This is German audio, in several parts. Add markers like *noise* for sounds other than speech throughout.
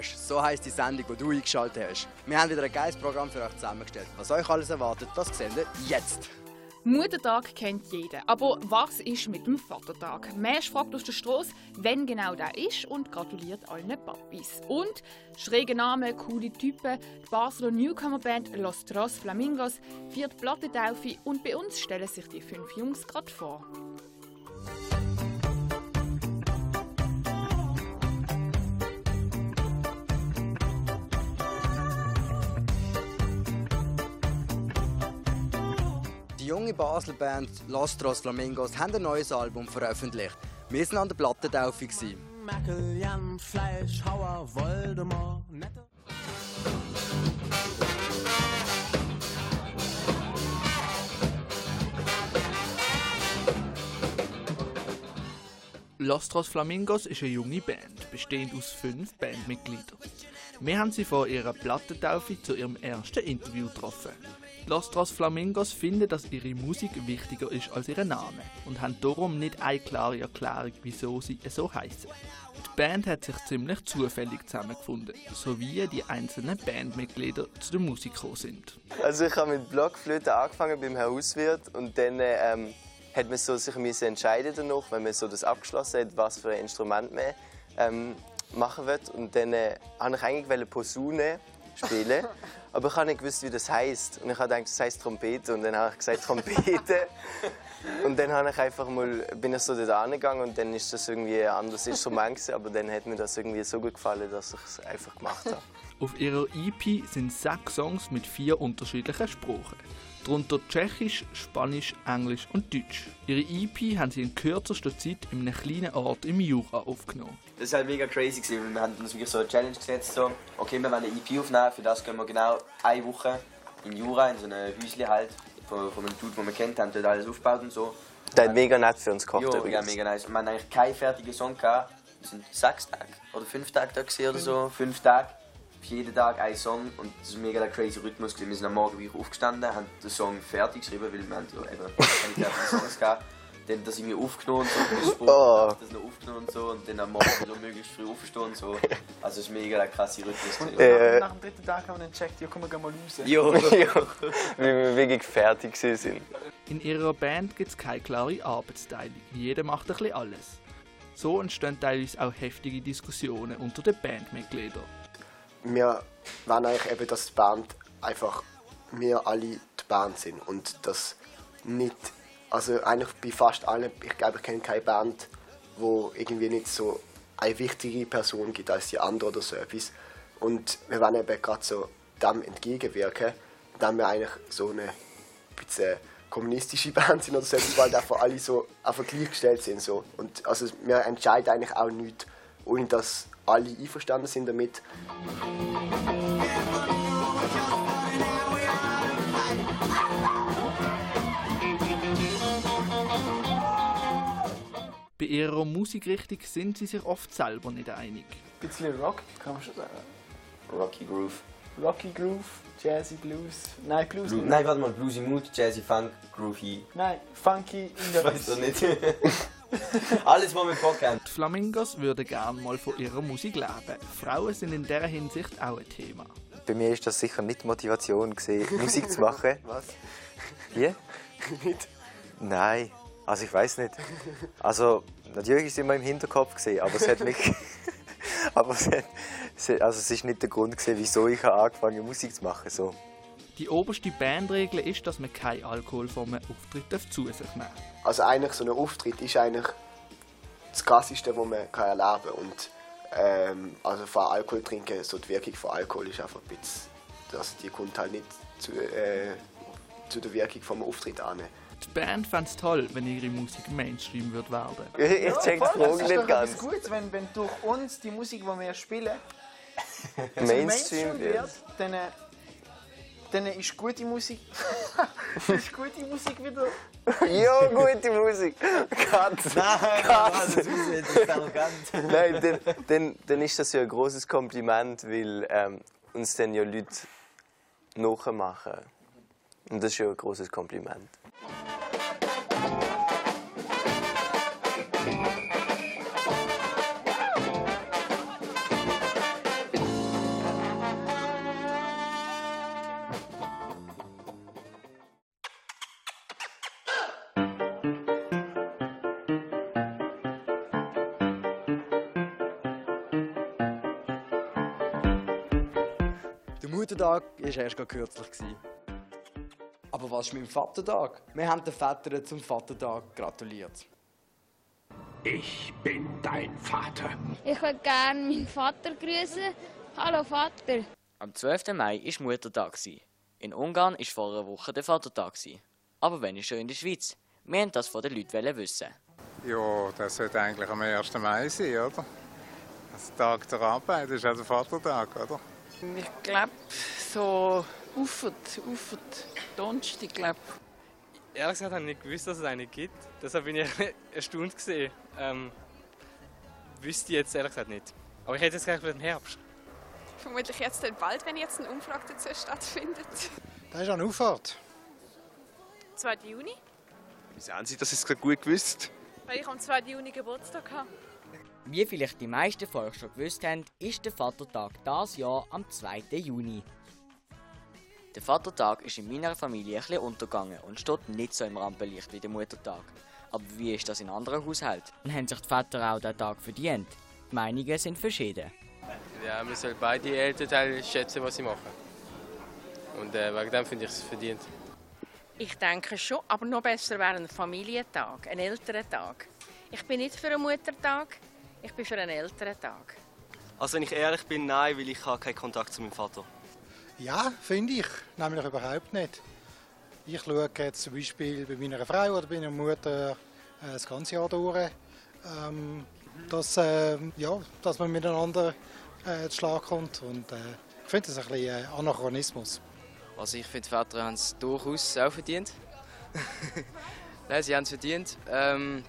Smash, so heisst die Sendung, die du eingeschaltet hast. Wir haben wieder ein geiles Programm für euch zusammengestellt. Was euch alles erwartet, das seht ihr jetzt. Muttertag kennt jeder. Aber was ist mit dem Vatertag? Mesch fragt aus der Straße, wenn genau der ist und gratuliert allen Papis. Und schräge Namen, coole Typen, die Basler Newcomer-Band Los Tros Flamingos viert Plattentaufe und bei uns stellen sich die fünf Jungs gerade vor. Junge Basler Band Los Tros Flamingos haben ein neues Album veröffentlicht. Wir waren an der Plattentaufe. gewesen. Merkel, Jan, Fleischhauer, Voldemort, nette. Lostros Flamingos ist eine junge Band, bestehend aus fünf Bandmitgliedern. Wir haben sie vor ihrer Plattentaufe zu ihrem ersten Interview getroffen. Die Lostros Flamingos finden, dass ihre Musik wichtiger ist als ihr Name und haben darum nicht eine klare Erklärung, wieso sie so heißen. Die Band hat sich ziemlich zufällig zusammengefunden, so wie die einzelnen Bandmitglieder zu der Musik gekommen sind. Also ich habe mit Blockflöte angefangen beim Hauswirt und dann ähm, hat man so sich müssen entscheiden danach, wenn man so das abgeschlossen hat, was für ein Instrument man ähm, machen will. Und dann äh, habe ich eigentlich Posaune spielen, aber ich habe nicht gewusst, wie das heißt. Und ich habe gedacht, das heißt Trompete und dann habe ich gesagt Trompete. *laughs* Und dann habe ich einfach mal, bin ich so dort angegangen und dann ist das irgendwie ein anderes Instrument gewesen, aber dann hat mir das irgendwie so gut gefallen, dass ich es einfach gemacht habe. Auf ihrer EP sind sechs Songs mit vier unterschiedlichen Sprachen. Darunter Tschechisch, Spanisch, Englisch und Deutsch. Ihre EP haben sie in kürzester Zeit in einem kleinen Ort im Jura aufgenommen. Das ist halt mega crazy gewesen, weil wir haben uns wirklich so eine Challenge gesetzt, so, okay, wir wollen eine EP aufnehmen, für das gehen wir genau eine Woche in Jura, in so einem Häuschen halt, von, von einem Dude, den wir kennt, haben dort alles aufgebaut und so. Der hat mega nett für uns gekocht Jo, ja, übrigens. mega nice. Wir haben eigentlich keinen fertigen Song gehabt. Wir sind sechs Tage oder fünf Tage da oder so. Fünf Tage. Jeden Tag ein Song und das ist ein mega der crazy Rhythmus. gewesen. Wir sind am Morgen wieder aufgestanden, haben den Song fertig geschrieben, weil wir haben ja eben *laughs* keine Songs gehabt. Dann das irgendwie aufgenommen und so, *laughs* Oh. das noch aufgenommen und so und dann am Morgen wieder möglichst früh aufstehen und so. Also es ist mega der krasse Rhythmus. gewesen. Äh, Nach dem dritten Tag haben wir dann gecheckt, ja komm, wir gehen mal raus. *laughs* Jo. ja, wie wir wirklich fertig sind. In ihrer Band gibt es keine klare Arbeitsteilung. Jeder macht ein bisschen alles. So entstehen teilweise auch heftige Diskussionen unter den Bandmitgliedern. Wir wollen eigentlich eben, dass die Band einfach wir alle die Band sind und das nicht, also eigentlich bei fast allen, ich glaube, ich kenne keine Band, wo irgendwie nicht so eine wichtige Person gibt als die andere oder so etwas. Und wir wollen eben gerade so dem entgegenwirken, indem wir eigentlich so eine bisschen kommunistische *laughs* Band sind oder so etwas, weil einfach alle so einfach gleichgestellt sind. So. Und also wir entscheiden eigentlich auch nichts, ohne dass alle einverstanden sind damit. Bei ihrer Musikrichtung sind sie sich oft selber nicht einig. Ein bisschen Rock, kann man schon sagen. Rocky Groove. Rocky Groove, Jazzy Blues. Nein, Blues. Nein, warte mal, Bluesy Mood, Jazzy Funk, Groovy. Nein, Funky in Ich der *laughs* weiß doch nicht. *laughs* *laughs* Alles, was wir haben. Die Flamingos würden gerne mal von ihrer Musik leben. Frauen sind in dieser Hinsicht auch ein Thema. Bei mir ist das sicher nicht Motivation gewesen, *laughs* Musik zu machen. Was? Wie? *laughs* Nicht? Nein, also ich weiß nicht. Also natürlich ist es immer im Hinterkopf gesehen, aber es hat mich, aber es, hat, also es ist nicht der Grund gewesen, wieso ich habe angefangen Musik zu machen. So. Die oberste Bandregel ist, dass man kein Alkohol vor einem Auftritt zu sich nehmen darf. Also eigentlich so ein Auftritt ist eigentlich das Krasseste, was man kann erleben kann. Und ähm, also von Alkohol trinken, so die Wirkung von Alkohol ist einfach ein bisschen, also die kommt halt nicht zu, äh, zu der Wirkung vom Auftritt an. Die Band fände es toll, wenn ihre Musik Mainstream wird werden. *laughs* Ich, ich check die Das Frage ist nicht ganz. etwas Gutes, wenn, wenn durch uns die Musik, die wir spielen, *laughs* Mainstream wird. wird, dann, äh, dann ist gute Musik. *laughs* *laughs* ist gute Musik wieder. Ja, gute Musik. Katz. Nein, das ist arrogant. Nein, dann, dann, dann ist das ja ein großes Kompliment, weil ähm, uns dann ja Leute nachmachen. Und das ist ja ein großes Kompliment. Der Muttertag war erst kürzlich. gewesen. Aber was ist mit dem Vatertag? Wir haben den Vätern zum Vatertag gratuliert. Ich bin dein Vater. Ich würde gerne meinen Vater grüßen. Hallo Vater. Am 12. Mai war Muttertag. In Ungarn war vor einer Woche der Vatertag. Aber wenn ist schon in der Schweiz? Wir wollten das von den Leuten wissen. Ja, das sollte eigentlich am 1. Mai sein, oder? Das Tag der Arbeit ist ja der Vatertag, oder? Ich glaube, so Ufert, Ufert, Donnerstag, glaube Ehrlich gesagt habe ich nicht gewusst, dass es eine gibt. Deshalb bin ich *laughs* erstaunt gesehen. Ähm, wüsste ich jetzt ehrlich gesagt nicht. Aber ich hätte jetzt gleich im Herbst. Vermutlich jetzt dann bald, wenn jetzt eine Umfrage dazu stattfindet. Das ist eine Auffahrt. 2. Juni, Wieso haben Sie das jetzt gerade gut gewusst? weil ich am 2. Juni Geburtstag habe. Wie vielleicht die meisten von euch schon gewusst haben, ist der Vatertag dieses Jahr am 2. Juni. Der Vatertag ist in meiner Familie ein bisschen untergegangen und steht nicht so im Rampenlicht wie der Muttertag. Aber wie ist das in anderen Haushalten? Und haben sich die Väter auch den Tag verdient? Die Meinungen sind verschieden. Ja, wir sollen beide Elternteile schätzen, was sie machen. Und äh, wegen dem finde ich es verdient. Ich denke schon, aber noch besser wäre ein Familientag, ein Elterntag. Ich bin nicht für einen Muttertag, ich bin für einen Elterntag. Also wenn ich ehrlich bin, nein, weil ich habe keinen Kontakt zu meinem Vater. Ja, finde ich. Nämlich überhaupt nicht. Ich schaue jetzt zum Beispiel bei meiner Frau oder bei meiner Mutter äh, das ganze Jahr durch, ähm, dass, äh, ja, dass man miteinander äh, zu Schlag kommt. Und, äh, ich finde das ein bisschen äh, Anachronismus. Also ich finde, die Väter haben es durchaus auch verdient. *laughs* Nein, sie haben es verdient. Ähm,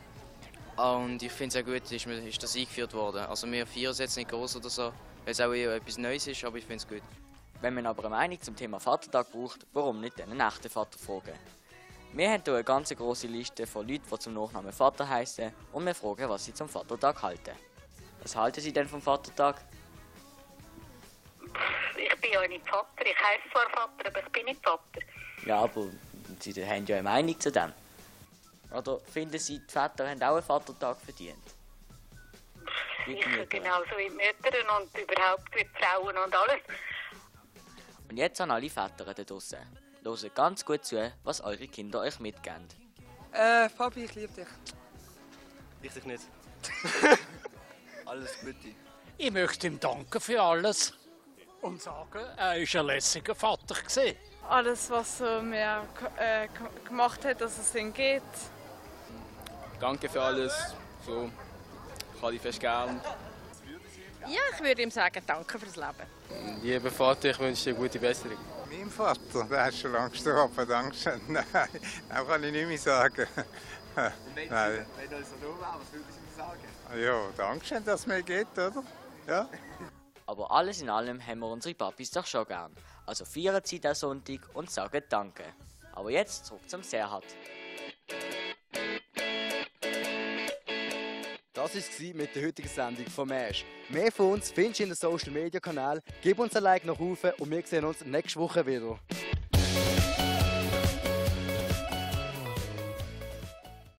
und ich finde es auch gut, ist, mir- ist das eingeführt worden. Also wir feiern es jetzt nicht groß oder so, weil es auch eher etwas Neues ist, aber ich finde es gut. Wenn man aber eine Meinung zum Thema Vatertag braucht, warum nicht einen echten Vater fragen? Wir haben hier eine ganz große Liste von Leuten, die zum Nachnamen Vater heißen und wir fragen, was sie zum Vatertag halten. Was halten sie denn vom Vatertag? Ich bin ja nicht Vater. Ich heiße zwar Vater, aber ich bin nicht Vater. Ja, aber sie haben ja eine Meinung zu dem. Oder finden sie, die Väter haben auch einen Vatertag verdient? Mütter. genauso wie die Mütter und überhaupt wie die Frauen und alles. Und jetzt an alle Väter da draussen. Hört ganz gut zu, was eure Kinder euch mitgeben. Äh, Fabi, ich liebe dich. Ich dich nicht. *laughs* Alles Gute. Ich möchte ihm danken für alles und sagen, er war ein lässiger Vater. Gewesen. Alles, was er mir äh, gemacht hat, dass es ihm geht. Danke für alles. So, ich habe dich fest gern. Ja, ich würde ihm sagen, danke fürs Leben. Lieber Vater, ich wünsche dir gute Besserung. Mein Vater, der ist schon lange gestorben, Dankeschön. *laughs* Nein, das kann ich nicht mehr sagen. Nein. Wenn er so dumm wäre, was würdest du ihm sagen? Ja, Dankeschön, dass es mir geht, oder? Ja. *laughs* Aber alles in allem haben wir unsere Papis doch schon gern. Also feiern sie den Sonntag und sagen Danke. Aber jetzt zurück zum Serhat. Das war mit der heutigen Sendung von Mesh. Mehr von uns findest du in den Social Media Kanälen. Gib uns ein Like nach oben und wir sehen uns nächste Woche wieder.